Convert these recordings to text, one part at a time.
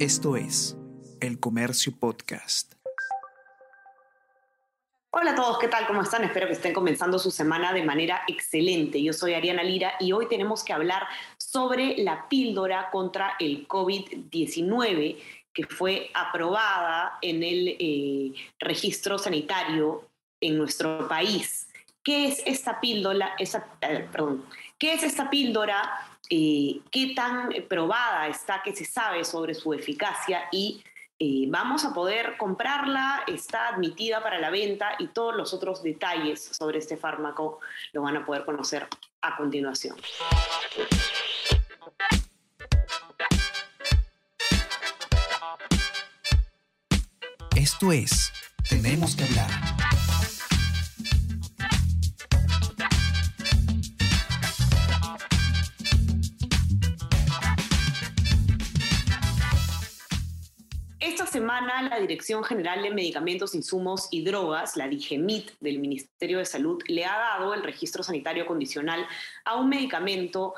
Esto es El Comercio Podcast. Hola a todos, ¿qué tal? ¿Cómo están? Espero que estén comenzando su semana de manera excelente. Yo soy Ariana Lira y hoy tenemos que hablar sobre la píldora contra el COVID-19 que fue aprobada en el eh, registro sanitario en nuestro país. ¿Qué es esta píldora? Eh, ¿Qué es esta píldora? Eh, ¿Qué tan probada está? ¿Qué se sabe sobre su eficacia? Y vamos a poder comprarla, está admitida para la venta y todos los otros detalles sobre este fármaco lo van a poder conocer a continuación. Esto es Tenemos que hablar. Semana la Dirección General de Medicamentos, Insumos y Drogas, la DIGEMIT del Ministerio de Salud, le ha dado el registro sanitario condicional a un medicamento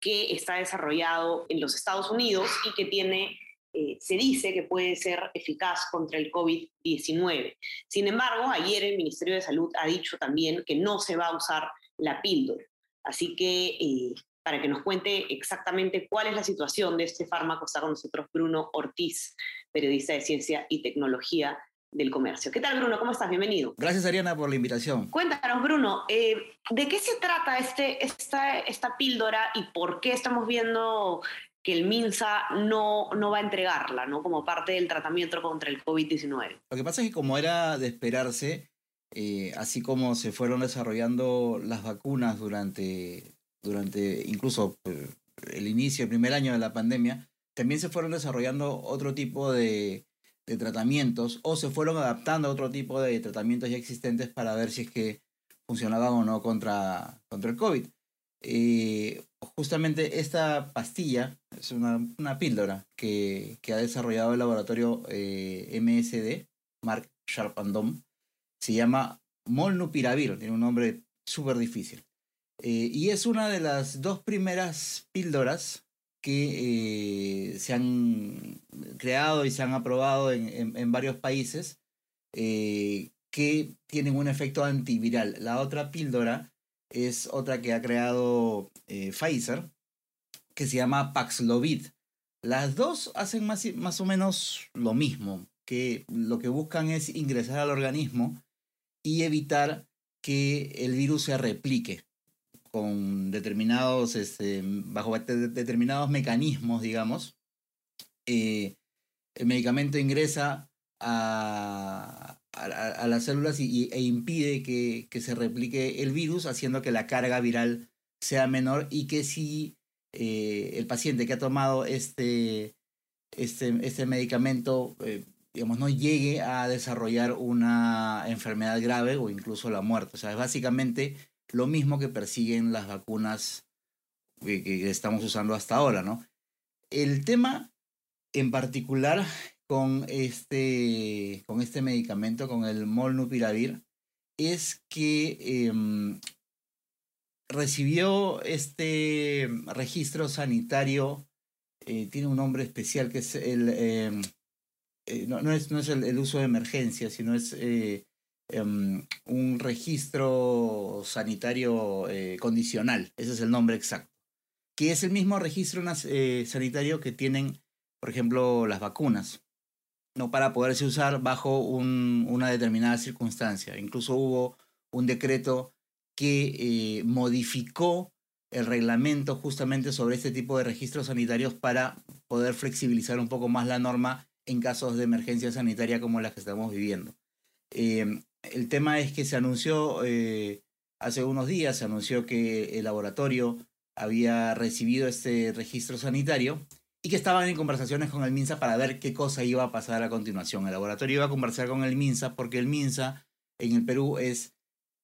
que está desarrollado en los Estados Unidos y que tiene eh, se dice que puede ser eficaz contra el COVID-19. Sin embargo, ayer el Ministerio de Salud ha dicho también que no se va a usar la píldora. Así que eh, para que nos cuente exactamente cuál es la situación de este fármaco, está con nosotros Bruno Ortiz, periodista de Ciencia y Tecnología del Comercio. ¿Qué tal, Bruno? ¿Cómo estás? Bienvenido. Gracias, Ariana, por la invitación. Cuéntanos, Bruno, eh, ¿de qué se trata este, esta, esta píldora y por qué estamos viendo que el MINSA no, no va a entregarla, ¿no? Como parte del tratamiento contra el COVID-19. Lo que pasa es que como era de esperarse, eh, así como se fueron desarrollando las vacunas durante, durante incluso eh, el inicio, el primer año de la pandemia, también se fueron desarrollando otro tipo de, de tratamientos o se fueron adaptando a otro tipo de tratamientos ya existentes para ver si es que funcionaban o no contra, contra el COVID. Eh, justamente esta pastilla es una, una píldora que, que, ha desarrollado el laboratorio eh, MSD, Mark Sharpandom. Se llama Molnupiravir, tiene un nombre súper difícil. Eh, y es una de las dos primeras píldoras que se han creado y se han aprobado en, en, en varios países que tienen un efecto antiviral. La otra píldora es otra que ha creado eh, Pfizer, que se llama Paxlovid. Las dos hacen más, más o menos lo mismo, que lo que buscan es ingresar al organismo y evitar que el virus se replique con determinados, este, bajo determinados mecanismos, digamos. Eh, el medicamento ingresa a, a, las células y, e impide que, que, se replique el virus, haciendo que la carga viral sea menor y que si eh, el paciente que ha tomado este, este, este medicamento, eh, digamos, no llegue a desarrollar una enfermedad grave o incluso la muerte. O sea, es básicamente lo mismo que persiguen las vacunas que, estamos usando hasta ahora, ¿no? El tema en particular con este, con este medicamento, con el molnupiravir, es que em, recibió este registro sanitario, eh, tiene un nombre especial que es el, em, eh, no, es, no es el, uso de emergencia, sino es eh, em, un registro sanitario condicional, ese es el nombre exacto, que es el mismo registro sanitario que tienen, por ejemplo, las vacunas no para poderse usar bajo un, una determinada circunstancia. Incluso hubo un decreto que eh, modificó el reglamento justamente sobre este tipo de registros sanitarios para poder flexibilizar un poco más la norma en casos de emergencia sanitaria como las que estamos viviendo. Eh, el tema es que se anunció eh, hace unos días, se anunció que el laboratorio había recibido este registro sanitario y que estaban en conversaciones con el MINSA para ver qué cosa iba a pasar a continuación. El laboratorio iba a conversar con el MINSA porque el MINSA en el Perú es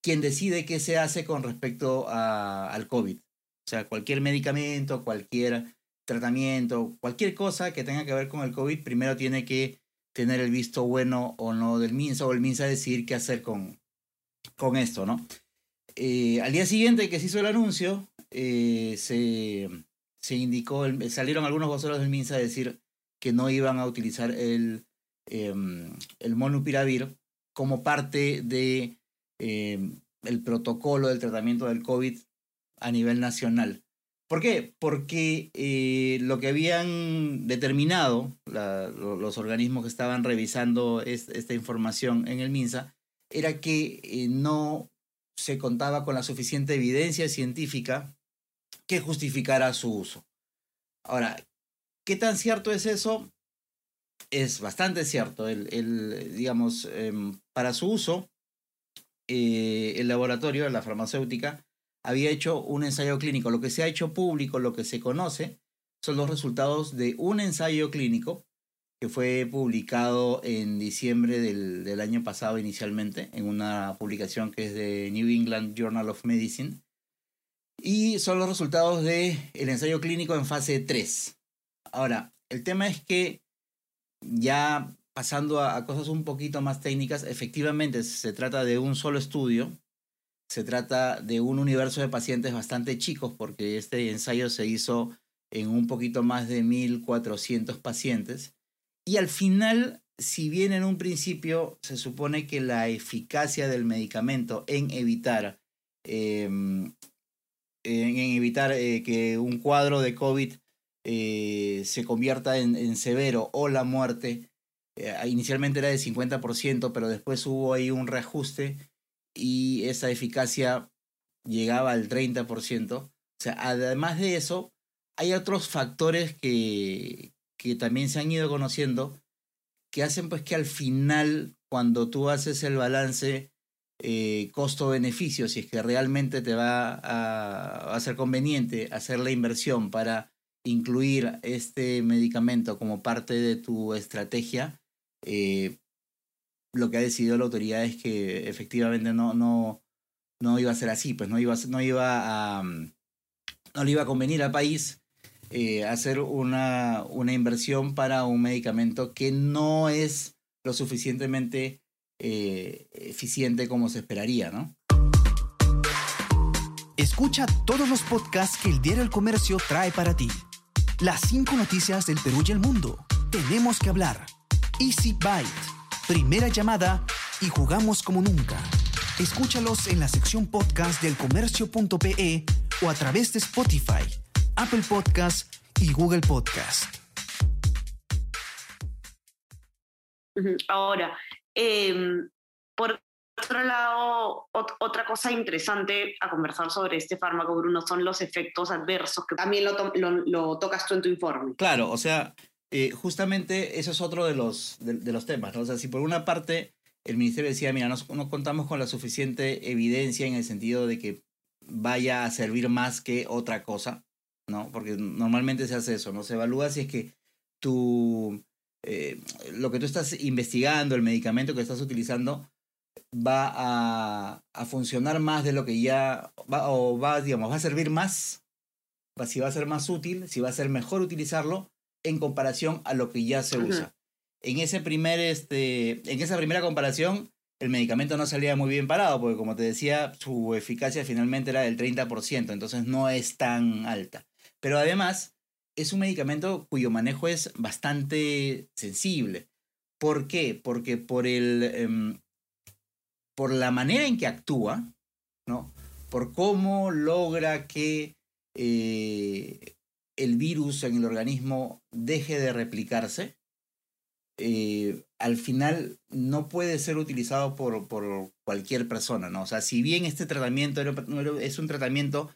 quien decide qué se hace con respecto al COVID. O sea, cualquier medicamento, cualquier tratamiento, cualquier cosa que tenga que ver con el COVID, primero tiene que tener el visto bueno o no del MINSA o el MINSA decidir qué hacer con, con esto, ¿no? Eh, al día siguiente que se hizo el anuncio, eh, se se indicó, salieron algunos voceros del MINSA a decir que no iban a utilizar el, em, el monopiravir como parte de em, el protocolo del tratamiento del COVID a nivel nacional. ¿Por qué? Porque eh, lo que habían determinado los organismos que estaban revisando esta información en el MINSA era que eh, no se contaba con la suficiente evidencia científica que justificara su uso. Ahora, ¿qué tan cierto es eso? Es bastante cierto. El, digamos, em, para su uso, eh, el laboratorio, la farmacéutica, había hecho un ensayo clínico. Lo que se ha hecho público, lo que se conoce, son los resultados de un ensayo clínico que fue publicado en diciembre del, año pasado inicialmente, en una publicación que es de New England Journal of Medicine. Y son los resultados del el ensayo clínico en fase 3. Ahora, el tema es que ya pasando a, cosas un poquito más técnicas, efectivamente se trata de un solo estudio, se trata de un universo de pacientes bastante chicos porque este ensayo se hizo en un poquito más de 1.400 pacientes. Y al final, si bien en un principio se supone que la eficacia del medicamento en evitar, em, en, evitar eh, que un cuadro de COVID eh, se convierta en, severo o la muerte, eh, inicialmente era de 50%, pero después hubo ahí un reajuste y esa eficacia llegaba al 30%. O sea, además de eso, hay otros factores que, que también se han ido conociendo que hacen pues que al final, cuando tú haces el balance eh, costo-beneficio, si es que realmente te va a, a, ser conveniente hacer la inversión para incluir este medicamento como parte de tu estrategia, eh, lo que ha decidido la autoridad es que efectivamente no, no, no iba a ser así, pues no iba, no iba a, mm, no le iba a convenir al país eh, hacer una, una inversión para un medicamento que no es lo suficientemente eh, eficiente como se esperaría, ¿no? Escucha todos los podcasts que el Diario El Comercio trae para ti. Las cinco noticias del Perú y el mundo. Tenemos que hablar. Easy Byte primera llamada y jugamos como nunca. Escúchalos en la sección podcast del comercio.pe o a través de Spotify, Apple Podcast y Google Podcast. Ahora, em, por otro lado, otra cosa interesante a conversar sobre este fármaco, Bruno, son los efectos adversos, que también lo, lo tocas tú en tu informe. Claro, o sea, eh, justamente eso es otro de los, de, los temas, ¿no? O sea, si por una parte el ministerio decía, mira, no, contamos con la suficiente evidencia en el sentido de que vaya a servir más que otra cosa, ¿no? Porque normalmente se hace eso, ¿no? Se evalúa si es que tu, eh, lo que tú estás investigando, el medicamento que estás utilizando, va a, a funcionar más de lo que ya, va, o va, digamos, va a servir más, si va a ser más útil, si va a ser mejor utilizarlo, en comparación a lo que ya se usa. En, ese primer, este, en esa primera comparación, el medicamento no salía muy bien parado, porque como te decía, su eficacia finalmente era del 30%, entonces no es tan alta. Pero además, es un medicamento cuyo manejo es bastante sensible. ¿Por qué? Porque por, el, em, por la manera en que actúa, ¿no? por cómo logra que eh, el virus en el organismo deje de replicarse, eh, al final no puede ser utilizado por, por, cualquier persona, ¿no? O sea, si bien este tratamiento es un tratamiento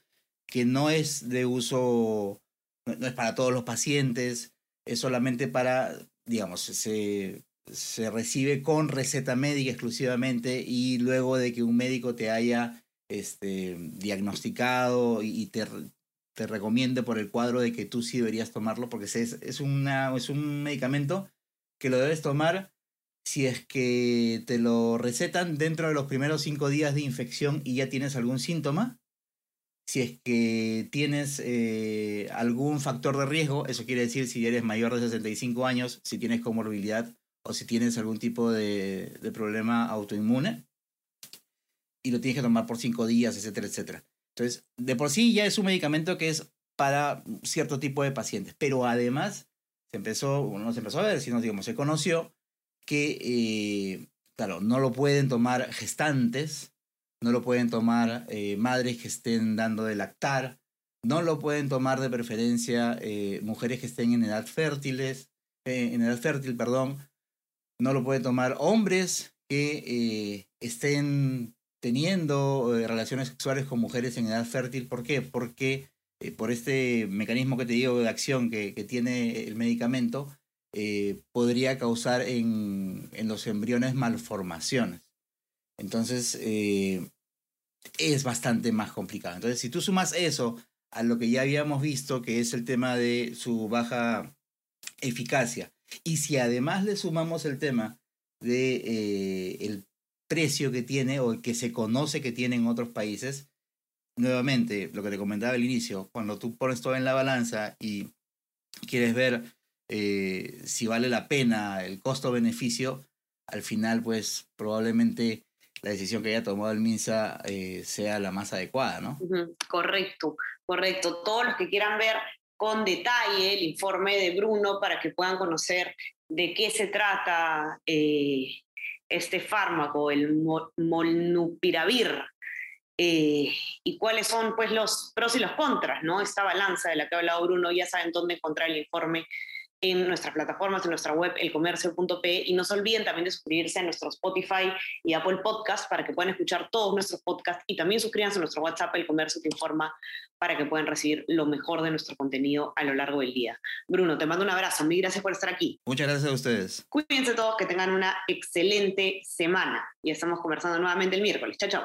que no es de uso, no, es para todos los pacientes, es solamente para, digamos, se, se recibe con receta médica exclusivamente y luego de que un médico te haya este, diagnosticado y te, te recomiende por el cuadro de que tú sí deberías tomarlo, porque es, es, una, es un medicamento que lo debes tomar si es que te lo recetan dentro de los primeros cinco días de infección y ya tienes algún síntoma. Si es que tienes eh, algún factor de riesgo, eso quiere decir si eres mayor de 65 años, si tienes comorbilidad o si tienes algún tipo de, de problema autoinmune. Y lo tienes que tomar por cinco días, etcétera, etcétera. Entonces, de por sí ya es un medicamento que es para cierto tipo de pacientes, pero además se empezó, no se empezó a ver, sino digamos, se conoció que, eh, claro, no lo pueden tomar gestantes, no lo pueden tomar eh, madres que estén dando de lactar, no lo pueden tomar de preferencia eh, mujeres que estén en edad fértiles, en edad fértil, perdón, no lo pueden tomar hombres que estén teniendo relaciones sexuales con mujeres en edad fértil. ¿Por qué? Porque por este mecanismo que te digo de acción que, que tiene el medicamento, eh, podría causar en, en, los embriones malformaciones. Entonces, eh, es bastante más complicado. Entonces, si tú sumas eso a lo que ya habíamos visto, que es el tema de su baja eficacia, y si además le sumamos el tema de eh, el precio que tiene o que se conoce que tiene en otros países, nuevamente, lo que te comentaba al inicio, cuando tú pones todo en la balanza y quieres ver eh, si vale la pena el costo-beneficio, al final pues probablemente la decisión que haya tomado el MINSA eh, sea la más adecuada, ¿no? Correcto, correcto. Todos los que quieran ver con detalle el informe de Bruno para que puedan conocer de qué se trata eh, este fármaco, el molnupiravir, y cuáles son pues los pros y los contras, ¿no? Esta balanza de la que ha hablado Bruno, ya saben dónde encontrar el informe en nuestras plataformas, en nuestra web, elcomercio.p. Y no se olviden también de suscribirse a nuestro Spotify y Apple Podcast para que puedan escuchar todos nuestros podcasts y también suscríbanse a nuestro WhatsApp, El Comercio Te Informa, para que puedan recibir lo mejor de nuestro contenido a lo largo del día. Bruno, te mando un abrazo. Mil gracias por estar aquí. Muchas gracias a ustedes. Cuídense todos, que tengan una excelente semana. Y estamos conversando nuevamente el miércoles. Chao, chao.